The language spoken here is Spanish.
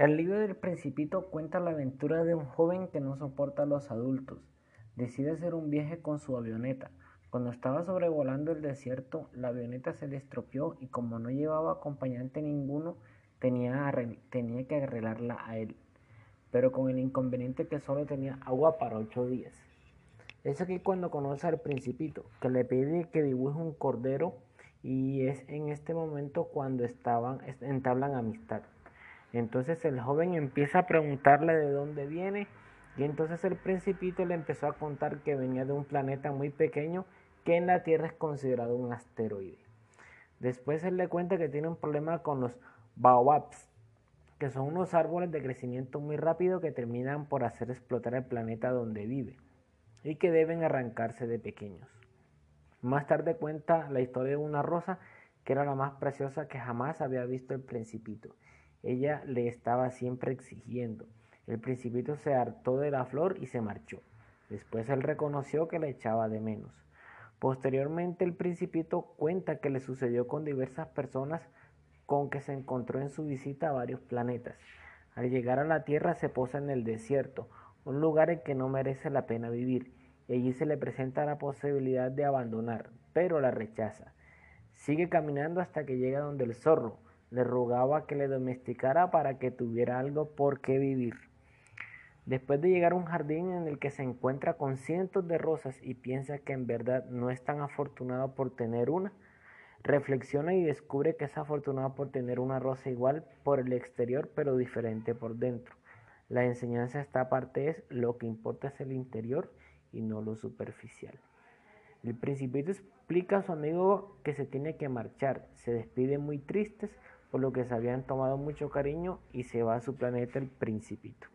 El libro del Principito cuenta la aventura de un joven que no soporta a los adultos. Decide hacer un viaje con su avioneta. Cuando estaba sobrevolando el desierto, la avioneta se le estropeó y como no llevaba acompañante ninguno, tenía, tenía que arreglarla a él. Pero con el inconveniente que solo tenía agua para ocho días. Es aquí cuando conoce al Principito, que le pide que dibuje un cordero y es en este momento cuando estaban, entablan amistad. Entonces el joven empieza a preguntarle de dónde viene y entonces el principito le empezó a contar que venía de un planeta muy pequeño que en la Tierra es considerado un asteroide. Después él le cuenta que tiene un problema con los baobabs, que son unos árboles de crecimiento muy rápido que terminan por hacer explotar el planeta donde vive y que deben arrancarse de pequeños. Más tarde cuenta la historia de una rosa que era la más preciosa que jamás había visto el principito ella le estaba siempre exigiendo. El principito se hartó de la flor y se marchó. Después él reconoció que le echaba de menos. Posteriormente el principito cuenta que le sucedió con diversas personas con que se encontró en su visita a varios planetas. Al llegar a la Tierra se posa en el desierto, un lugar en que no merece la pena vivir, y allí se le presenta la posibilidad de abandonar, pero la rechaza. Sigue caminando hasta que llega donde el zorro, le rogaba que le domesticara para que tuviera algo por qué vivir. Después de llegar a un jardín en el que se encuentra con cientos de rosas y piensa que en verdad no es tan afortunado por tener una, reflexiona y descubre que es afortunado por tener una rosa igual por el exterior pero diferente por dentro. La enseñanza de esta parte es lo que importa es el interior y no lo superficial. El principito explica a su amigo que se tiene que marchar, se despide muy tristes por lo que se habían tomado mucho cariño y se va a su planeta el principito.